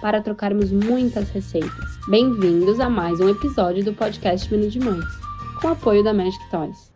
para trocarmos muitas receitas. Bem-vindos a mais um episódio do podcast Menu de Mães, com apoio da Magic Toys.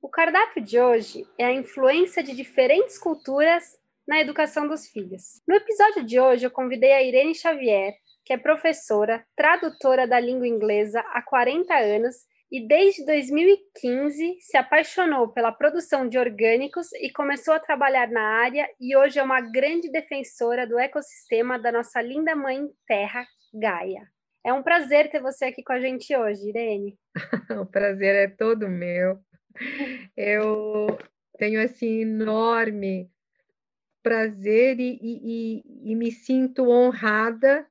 O cardápio de hoje é a influência de diferentes culturas na educação dos filhos. No episódio de hoje, eu convidei a Irene Xavier, que é professora, tradutora da língua inglesa há 40 anos e desde 2015 se apaixonou pela produção de orgânicos e começou a trabalhar na área e hoje é uma grande defensora do ecossistema da nossa linda mãe terra, Gaia. É um prazer ter você aqui com a gente hoje, Irene. o prazer é todo meu. Eu tenho assim enorme prazer e, e, e, me sinto honrada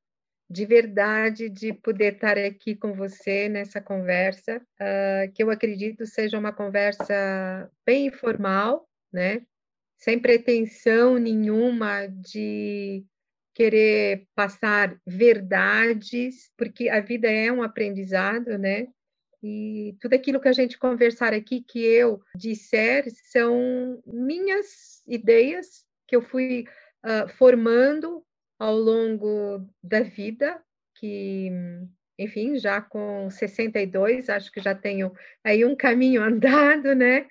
de verdade de poder estar aqui com você nessa conversa, uh, que eu acredito seja uma conversa bem informal, né? Sem pretensão nenhuma de querer passar verdades, porque a vida é um aprendizado, né? E tudo aquilo que a gente conversar aqui, que eu disser, são minhas ideias que eu fui uh, formando ao longo da vida, que, enfim, já com 62, acho que já tenho aí um caminho andado, né?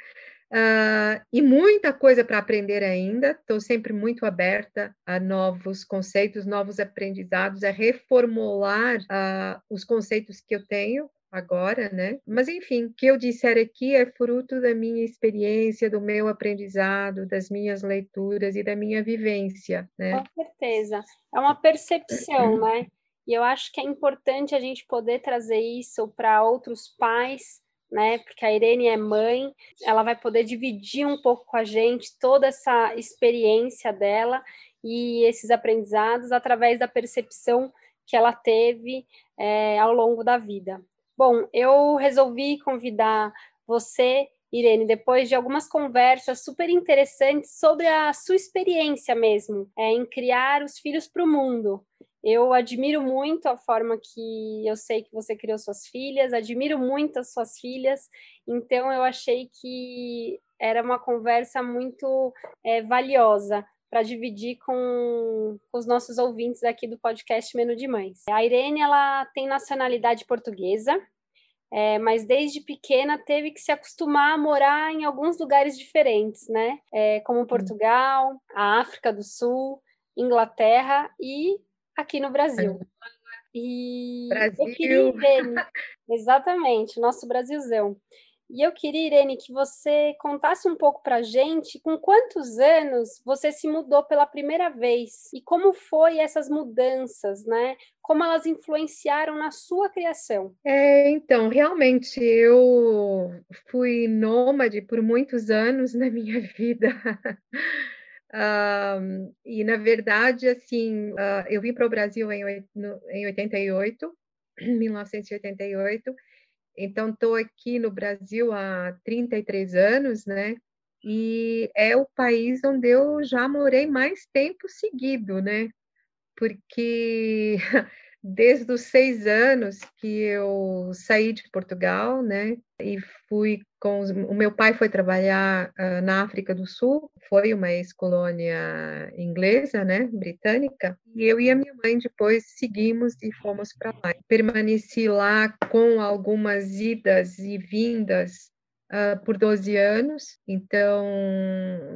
Uh, e muita coisa para aprender ainda. Estou sempre muito aberta a novos conceitos, novos aprendizados, a reformular uh, os conceitos que eu tenho agora, né? Mas enfim, o que eu disser aqui é fruto da minha experiência, do meu aprendizado, das minhas leituras e da minha vivência, né? Com certeza. É uma percepção, né? E eu acho que é importante a gente poder trazer isso para outros pais, né? Porque a Irene é mãe, ela vai poder dividir um pouco com a gente toda essa experiência dela e esses aprendizados através da percepção que ela teve é, ao longo da vida. Bom, eu resolvi convidar você, Irene, depois de algumas conversas super interessantes sobre a sua experiência mesmo é, em criar os filhos para o mundo. Eu admiro muito a forma que eu sei que você criou suas filhas, admiro muito as suas filhas, então eu achei que era uma conversa muito é, valiosa para dividir com, com, os nossos ouvintes aqui do podcast Menu de Mães. A Irene ela tem nacionalidade portuguesa, é, mas desde pequena teve que se acostumar a morar em alguns lugares diferentes, né? É, como Portugal, a África do Sul, Inglaterra e aqui no Brasil. E Brasil. eu queria, Irene, exatamente, nosso Brasilzão. E eu queria, Irene, que você contasse um pouco para a gente com quantos anos você se mudou pela primeira vez e como foi essas mudanças, né? Como elas influenciaram na sua criação? É, então, realmente, eu fui nômade por muitos anos na minha vida. Um, e na verdade, assim, uh, eu vim para o Brasil em, no, em 88, 1988, então, estou aqui no Brasil há 33 anos, né? E é o país onde eu já morei mais tempo seguido, né? Porque desde os seis anos que eu saí de Portugal, né? E fui com os, o meu pai foi trabalhar uh, na África do Sul, foi uma ex-colônia inglesa, né, britânica, e eu e a minha mãe depois seguimos e fomos para lá. Permaneci lá com algumas idas e vindas Uh, por 12 anos, então,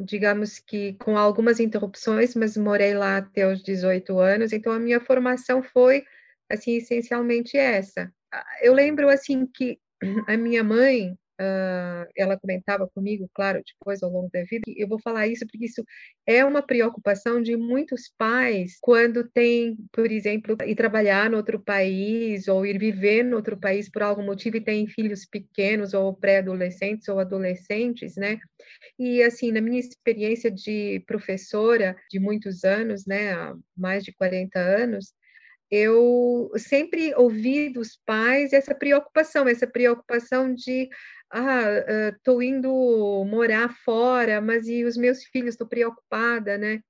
digamos que com algumas interrupções, mas morei lá até os 18 anos, então a minha formação foi, assim, essencialmente essa. Ah, eu lembro, assim, que a minha mãe, uh, ela comentava comigo, claro, depois ao longo da vida, eu vou falar isso porque isso é uma preocupação de muitos pais quando tem, por exemplo, ir trabalhar no outro país ou ir viver no outro país por algum motivo e tem filhos pequenos ou pré-adolescentes ou adolescentes, né? E assim, na minha experiência de professora de muitos anos, né, há mais de 40 anos, eu sempre ouvi dos pais essa preocupação, essa preocupação de ah, estou indo morar fora, mas e os meus filhos? Estou preocupada, né?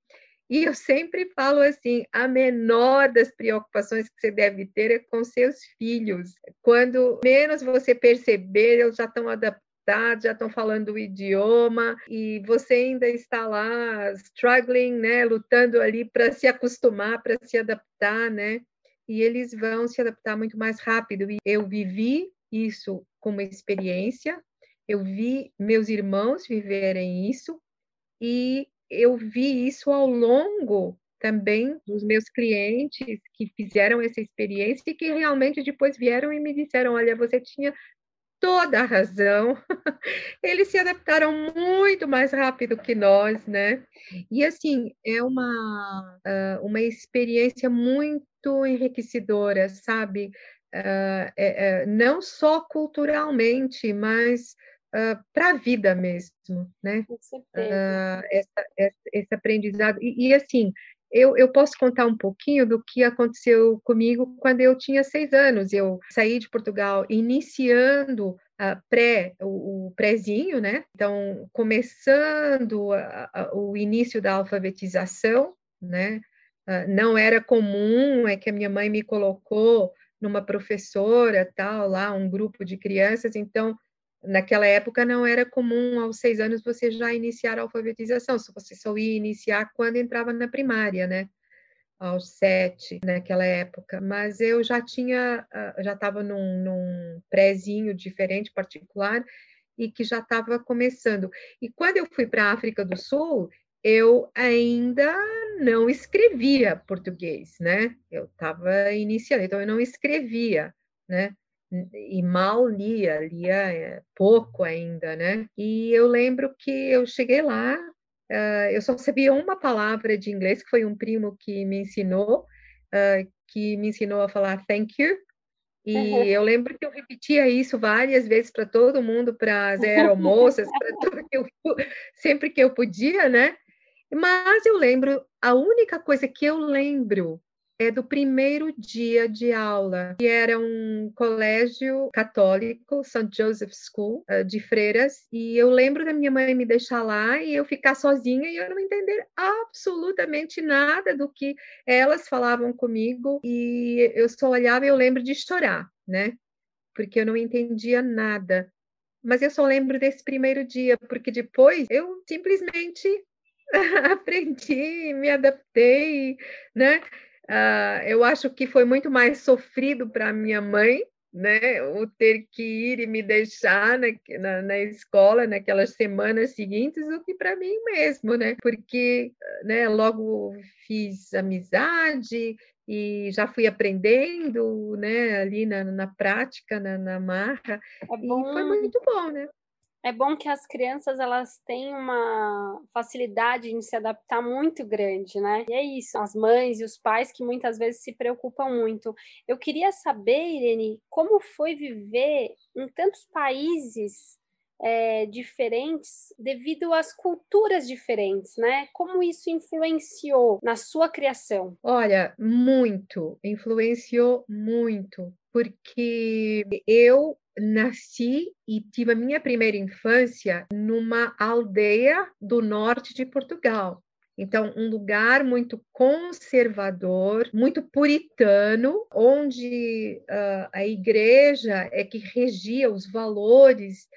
E eu sempre falo assim: a menor das preocupações que você deve ter é com seus filhos. Quando menos você perceber, eles já estão adaptados, já estão falando o idioma, e você ainda está lá struggling, né? Lutando ali para se acostumar, para se adaptar, né? E eles vão se adaptar muito mais rápido. E eu vivi isso como experiência, eu vi meus irmãos viverem isso e eu vi isso ao longo também dos meus clientes que fizeram essa experiência e que realmente depois vieram e me disseram: olha, você tinha toda a razão. Eles se adaptaram muito mais rápido que nós, né? E assim, é uma, uma experiência muito enriquecedora, sabe? uh, é, é, não só culturalmente, mas uh, para a vida mesmo, né? Com certeza. Essa, essa, esse aprendizado. E, e assim, eu, eu, posso contar um pouquinho do que aconteceu comigo quando eu tinha seis anos. Eu saí de Portugal iniciando a pré, o, o prézinho, né? Então, começando a, a, o início da alfabetização, né? Uh, não era comum, é que a minha mãe me colocou numa professora, tal, lá, um grupo de crianças, então, naquela época não era comum aos seis anos você já iniciar a alfabetização, você só ia iniciar quando entrava na primária, né? Aos sete, naquela época. Mas eu já tinha, ah, já estava num, num prézinho diferente, particular, e que já estava começando. E quando eu fui para a África do Sul, eu ainda não escrevia português, né? Eu estava iniciando, então eu não escrevia, né? E mal lia, lia é, pouco ainda, né? E eu lembro que eu cheguei lá, uh, eu só sabia uma palavra de inglês, que foi um primo que me ensinou, uh, que me ensinou a falar thank you, e uhum. eu lembro que eu repetia isso várias vezes para todo mundo, para as aeromoças, para tudo que eu sempre que eu podia, né? Mas eu lembro, a única coisa que eu lembro é do primeiro dia de aula, que era um colégio católico, St. Joseph School, eh, de freiras, e eu lembro da minha mãe me deixar lá e eu ficar sozinha e eu não entender absolutamente nada do que elas falavam comigo, e eu só olhava e eu lembro de chorar, né? Porque eu não entendia nada. Mas eu só lembro desse primeiro dia, porque depois eu simplesmente aprendi, me adaptei, né? Uh, eu acho que foi muito mais sofrido para minha mãe, né? O ter que ir e me deixar na, na, na escola naquelas semanas seguintes do que para mim mesmo, né? Porque, né? Logo fiz amizade e já fui aprendendo, né? Ali na, na prática, na, na marra, é e foi muito bom, né? É bom que as crianças elas têm uma facilidade em se adaptar muito grande, né? E é isso, as mães e os pais que muitas vezes se preocupam muito. Eu queria saber, Irene, como foi viver em tantos países é, diferentes devido às culturas diferentes, né? Como isso influenciou na sua criação? Olha, muito, influenciou muito, porque eu nasci e tive a minha primeira infância numa aldeia do norte de Portugal. Então, um lugar muito conservador, muito puritano, onde uh, a igreja é que regia os valores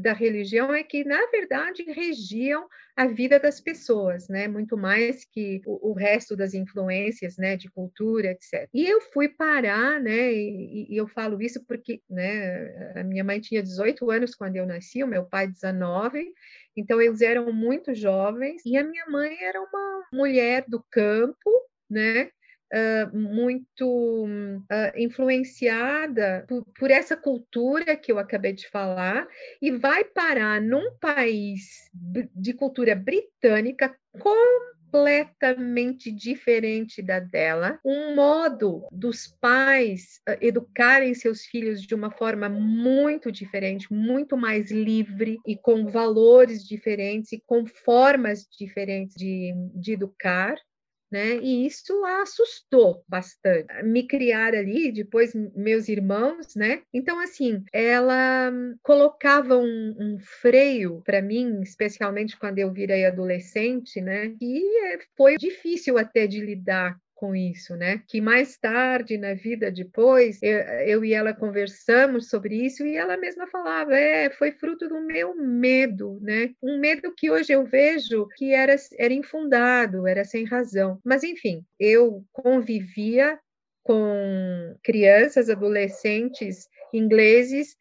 da religião, é que, na verdade, regiam a vida das pessoas, né? Muito mais que o, o, resto das influências, né? De cultura, etc. E eu fui parar, né? E, e, eu falo isso porque, né? A minha mãe tinha 18 anos quando eu nasci, o meu pai 19. Então eles eram muito jovens e a minha mãe era uma mulher do campo, né? Uh, muito uh, influenciada por, por, essa cultura que eu acabei de falar e vai parar num país de cultura britânica com completamente diferente da dela, um modo dos pais educarem seus filhos de uma forma muito diferente, muito mais livre e com valores diferentes e com formas diferentes de, de educar né? E isso a assustou bastante. Me criar ali, depois meus irmãos, né? Então, assim, ela colocava um, um freio para mim, especialmente quando eu virei adolescente, né? E foi difícil até de lidar com isso, né? Que mais tarde na vida depois eu, eu, e ela conversamos sobre isso e ela mesma falava, é, foi fruto do meu medo, né? Um medo que hoje eu vejo que era era infundado, era sem razão. Mas enfim, eu convivia com crianças, adolescentes ingleses,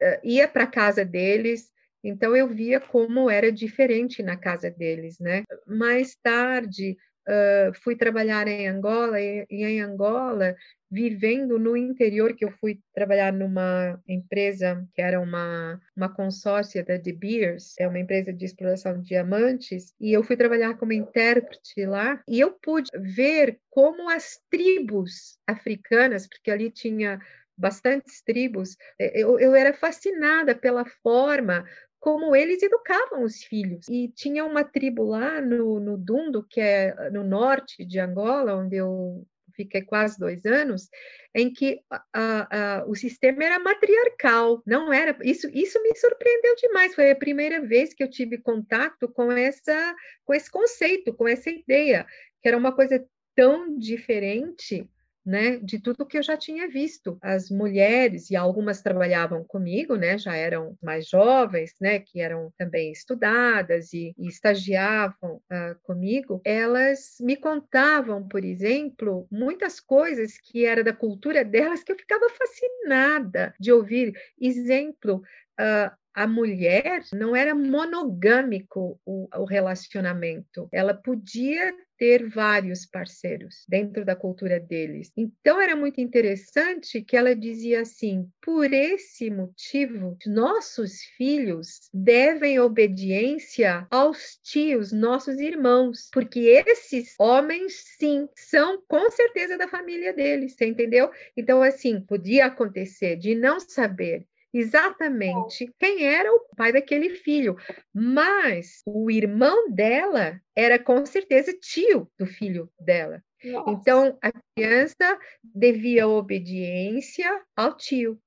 eh, ia para casa deles, então eu via como era diferente na casa deles, né? Mais tarde uh, fui trabalhar em Angola e, e, em Angola, vivendo no interior, que eu fui trabalhar numa empresa que era uma, uma consórcia da De Beers, é uma empresa de exploração de diamantes, e eu fui trabalhar como intérprete lá, e eu pude ver como as tribos africanas, porque ali tinha bastantes tribos, eh, eu, eu era fascinada pela forma como eles educavam os filhos. E tinha uma tribo lá no, no Dundo, que é no norte de Angola, onde eu fiquei quase dois anos, em que a, a, o sistema era matriarcal, não era. Isso, isso me surpreendeu demais. Foi a primeira vez que eu tive contato com essa, com esse conceito, com essa ideia, que era uma coisa tão diferente né, de tudo que eu já tinha visto. As mulheres, e algumas trabalhavam comigo, né, já eram mais jovens, né, que eram também estudadas e, e estagiavam uh, comigo, elas me contavam, por exemplo, muitas coisas que era da cultura delas que eu ficava fascinada de ouvir. Exemplo, uh, a mulher não era monogâmico o, o, relacionamento, ela podia ter vários parceiros dentro da cultura deles. Então era muito interessante que ela dizia assim: por esse motivo, nossos filhos devem obediência aos tios, nossos irmãos, porque esses homens, sim, são com certeza da família deles, você entendeu? Então, assim, podia acontecer de não saber exatamente quem era o pai daquele filho, mas o irmão dela era com certeza tio do filho dela. Nossa. Então a criança devia obediência ao tio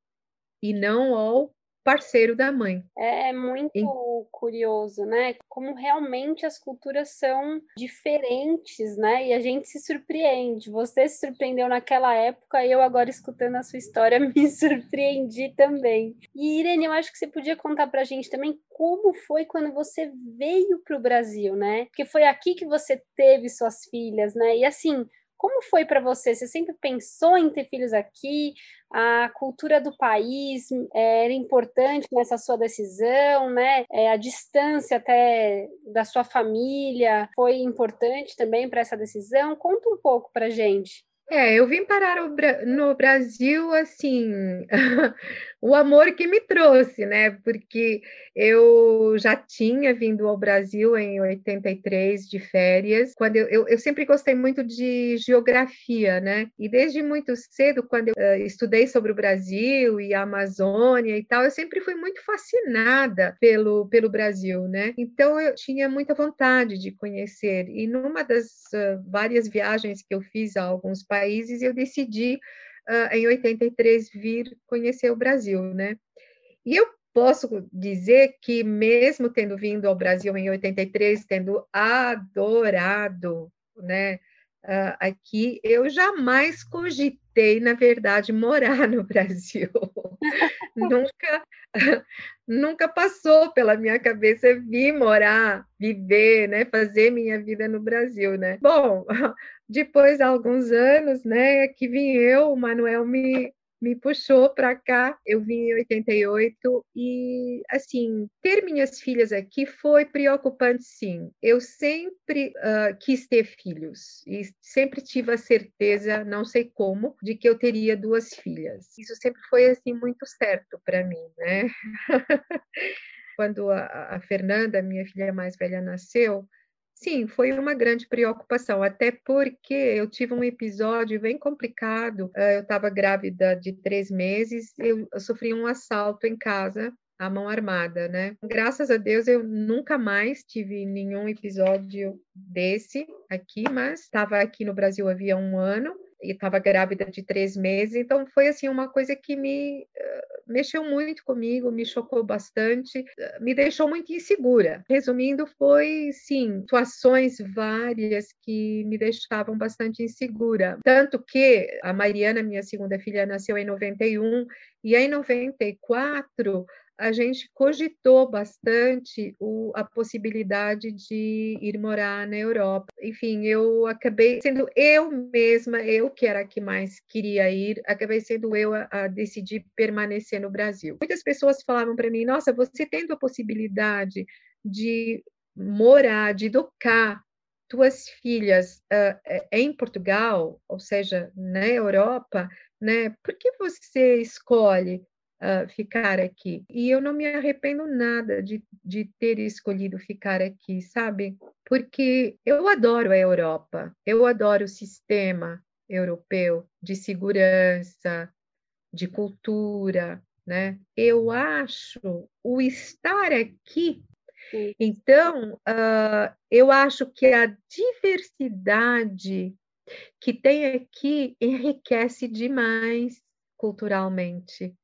e não ao parceiro da mãe. É muito e... curioso, né? Como realmente as culturas são diferentes, né? E a gente se surpreende. Você se surpreendeu naquela época e eu agora escutando a sua história me surpreendi também. E Irene, eu acho que você podia contar pra gente também como foi quando você veio para o Brasil, né? Porque foi aqui que você teve suas filhas, né? E assim, como foi para você? Você sempre pensou em ter filhos aqui? A cultura do país é, era importante nessa sua decisão, né? É, a distância até da sua família foi importante também para essa decisão? Conta um pouco para gente. É, eu vim parar no Brasil, assim, o amor que me trouxe, né? Porque eu já tinha vindo ao Brasil em 83 de férias, quando eu, eu, eu sempre gostei muito de geografia, né? E desde muito cedo, quando eu uh, estudei sobre o Brasil e a Amazônia e tal, eu sempre fui muito fascinada pelo, pelo Brasil, né? Então eu tinha muita vontade de conhecer. E numa das uh, várias viagens que eu fiz a alguns países, países, e eu decidi, uh, em 83, vir conhecer o Brasil, né? E eu posso dizer que, mesmo tendo vindo ao Brasil em 83, tendo adorado, né, uh, aqui, eu jamais cogitei, na verdade, morar no Brasil. nunca, nunca passou pela minha cabeça vir morar, viver, né, fazer minha vida no Brasil, né? Bom, depois de alguns anos, né, que vim eu, o Manuel me me puxou para cá. Eu vim em 88 e, assim, ter minhas filhas aqui foi preocupante, sim. Eu sempre uh, quis ter filhos e sempre tive a certeza, não sei como, de que eu teria duas filhas. Isso sempre foi, assim, muito certo para mim, né? Quando a, a Fernanda, minha filha mais velha, nasceu, Sim, foi uma grande preocupação, até porque eu tive um episódio bem complicado. Eh, eu estava grávida de três meses, eu, sofri um assalto em casa à mão armada, né? Graças a Deus eu nunca mais tive nenhum episódio desse aqui, mas estava aqui no Brasil havia um ano e estava grávida de três meses, então foi assim uma coisa que me uh, mexeu muito comigo, me chocou bastante, uh, me deixou muito insegura. Resumindo, foi sim situações várias que me deixavam bastante insegura, tanto que a Mariana, minha segunda filha, nasceu em 91 e em 94 a gente cogitou bastante o, a possibilidade de ir morar na Europa. Enfim, eu acabei sendo eu mesma, eu que era a que mais queria ir, acabei sendo eu a, a decidir permanecer no Brasil. Muitas pessoas falavam para mim: nossa, você tendo a possibilidade de morar, de educar tuas filhas uh, em Portugal, ou seja, na Europa, né? Por que você escolhe uh, ficar aqui. E eu não me arrependo nada de, de ter escolhido ficar aqui, sabe? Porque eu adoro a Europa, eu adoro o sistema europeu de segurança, de cultura, né? Eu acho o estar aqui então, uh, eu acho que a diversidade que tem aqui enriquece demais culturalmente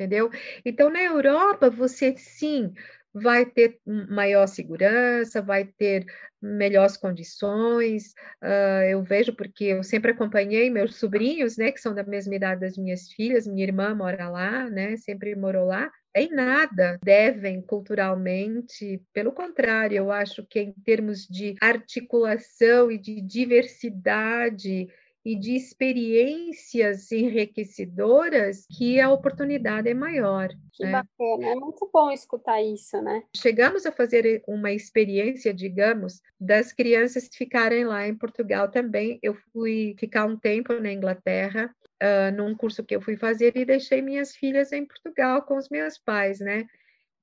entendeu? Então, na Europa, você sim vai ter maior segurança, vai ter melhores condições. Uh, eu vejo porque eu sempre acompanhei meus sobrinhos, né, que são da mesma idade das minhas filhas. Minha irmã mora lá, né, sempre morou lá. Em nada devem culturalmente, pelo contrário, eu acho que em termos de articulação e de diversidade e de experiências enriquecedoras que a oportunidade é maior. Que né? bacana, é muito bom escutar isso, né? Chegamos a fazer uma experiência, digamos, das crianças ficarem lá em Portugal também. Eu fui ficar um tempo na Inglaterra, uh, num curso que eu fui fazer, e deixei minhas filhas em Portugal com os meus pais, né?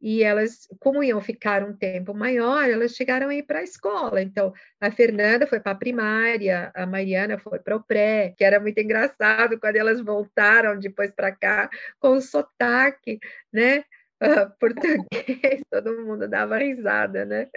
E elas, como iam ficar um tempo maior, elas chegaram a ir para a escola. Então, a Fernanda foi para a primária, a Mariana foi para o pré, que era muito engraçado quando elas voltaram depois para cá com sotaque, né? Uh, português, todo mundo dava risada, né?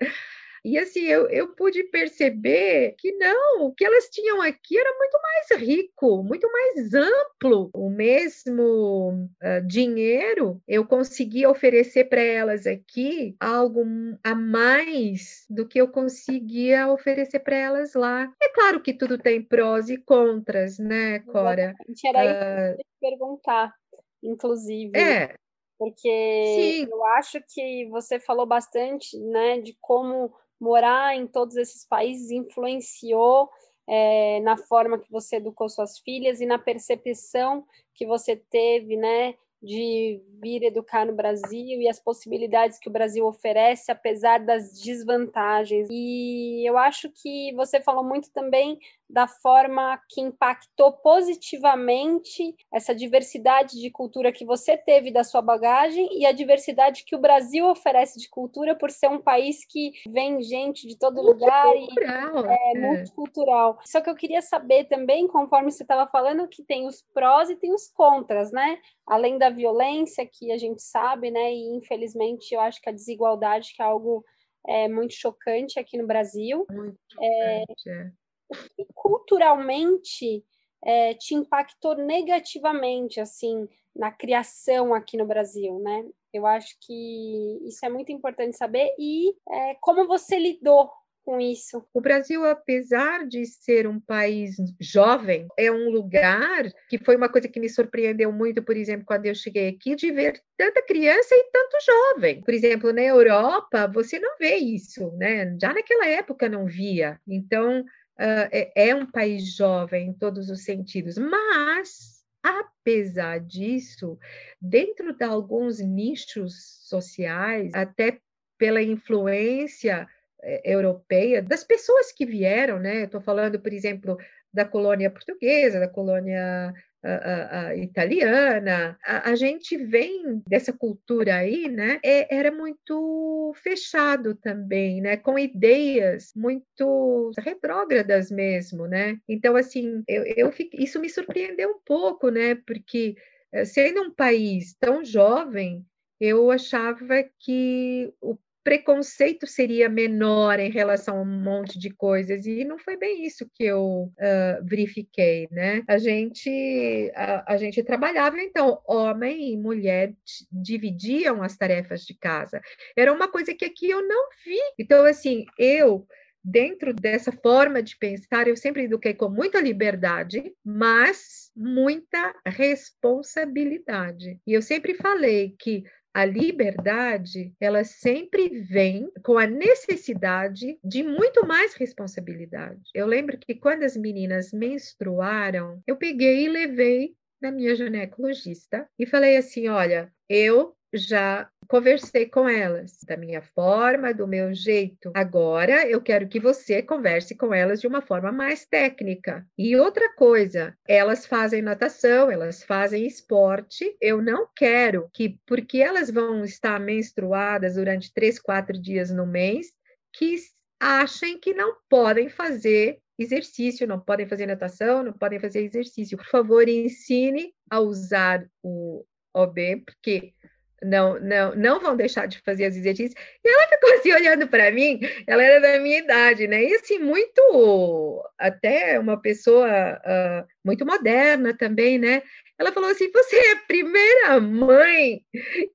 E assim, eu, eu pude perceber que não, o que elas tinham aqui era muito mais rico, muito mais amplo. O mesmo uh, dinheiro eu conseguia oferecer para elas aqui algo a mais do que eu conseguia oferecer para elas lá. É claro que tudo tem prós e contras, né, Cora? Exatamente. Era isso que eu ia perguntar, inclusive. É. Porque Sim. eu acho que você falou bastante, né, de como morar em todos esses países influenciou é, na forma que você educou suas filhas e na percepção que você teve, né, de vir educar no Brasil e as possibilidades que o Brasil oferece, apesar das desvantagens. E eu acho que você falou muito também da forma que impactou positivamente essa diversidade de cultura que você teve da sua bagagem e a diversidade que o Brasil oferece de cultura por ser um país que vem gente de todo lugar e é, é multicultural. Só que eu queria saber também, conforme você estava falando, que tem os prós e tem os contras, né? Além da violência que a gente sabe, né? E infelizmente eu acho que a desigualdade que é algo é, muito chocante aqui no Brasil. Muito é, chocante, é que culturalmente é, te impactou negativamente, assim, na criação aqui no Brasil, né? Eu acho que isso é muito importante saber e é, como você lidou com isso. O Brasil, apesar de ser um país jovem, é um lugar que foi uma coisa que me surpreendeu muito, por exemplo, quando eu cheguei aqui, de ver tanta criança e tanto jovem. Por exemplo, na Europa, você não vê isso, né? Já naquela época não via. Então, é, é um país jovem em todos os sentidos, mas apesar disso, dentro de alguns nichos sociais, até pela influência eh, europeia das pessoas que vieram, né? Estou falando, por exemplo, da colônia portuguesa, da colônia a, a, italiana, a, a, gente vem dessa cultura aí, né? É, era muito fechado também, né? Com ideias muito retrógradas mesmo, né? Então, assim, eu, eu isso me surpreendeu um pouco, né? Porque eh, sendo um país tão jovem, eu achava que o preconceito seria menor em relação a um monte de coisas e não foi bem isso que eu uh, verifiquei, né? A gente a, a, gente trabalhava então homem e mulher dividiam as tarefas de casa. Era uma coisa que aqui eu não vi. Então assim eu dentro dessa forma de pensar, eu sempre eduquei com muita liberdade, mas muita responsabilidade. E eu sempre falei que a liberdade, ela sempre vem com a necessidade de muito mais responsabilidade. Eu lembro que quando as meninas menstruaram, eu peguei e levei na minha ginecologista e falei assim: olha, eu já conversei com elas da minha forma, do meu jeito. Agora eu quero que você converse com elas de uma forma mais técnica. E outra coisa, elas fazem natação, elas fazem esporte. Eu não quero que, porque elas vão estar menstruadas durante três, quatro dias no mês, que achem que não podem fazer exercício, não podem fazer natação, não podem fazer exercício. Por favor, ensine a usar o OB, porque não, não, não vão deixar de fazer os exercícios. E ela ficou assim olhando para mim, ela era da minha idade, né? E assim, muito, até uma pessoa uh, muito moderna também, né? Ela falou assim: Você é a primeira mãe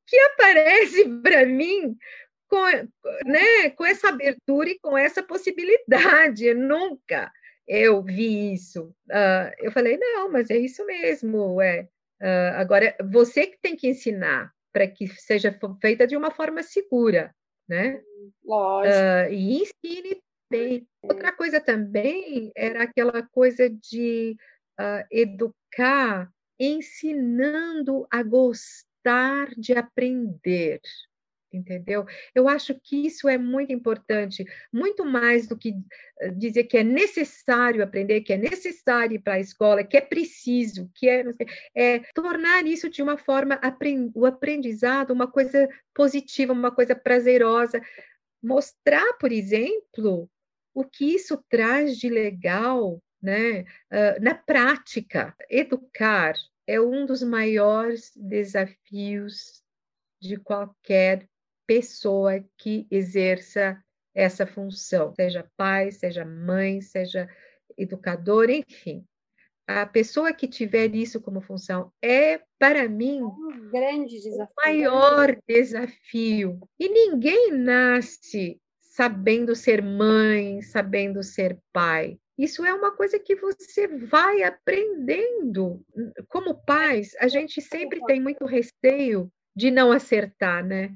que aparece para mim com, né, com essa abertura e com essa possibilidade. Eu nunca eu vi isso. Uh, eu falei: Não, mas é isso mesmo, é. Uh, agora, você que tem que ensinar, para que seja feita de uma forma segura, né? Lógico. Uh, e ensine bem. Outra coisa também era aquela coisa de uh, educar ensinando a gostar de aprender entendeu? Eu acho que isso é muito importante, muito mais do que eh, dizer que é necessário aprender, que é necessário ir para a escola, que é preciso, que é, é tornar isso de uma forma, o aprendizado, uma coisa positiva, uma coisa prazerosa. Mostrar, por exemplo, o que isso traz de legal né? Uh, na prática. Educar é um dos maiores desafios de qualquer pessoa que exerça essa função, seja pai, seja mãe, seja educador, enfim. A pessoa que tiver isso como função é, para mim, um grande desafio. o maior desafio. E ninguém nasce sabendo ser mãe, sabendo ser pai. Isso é uma coisa que você vai aprendendo. Como pais, a gente sempre tem muito receio de não acertar, né?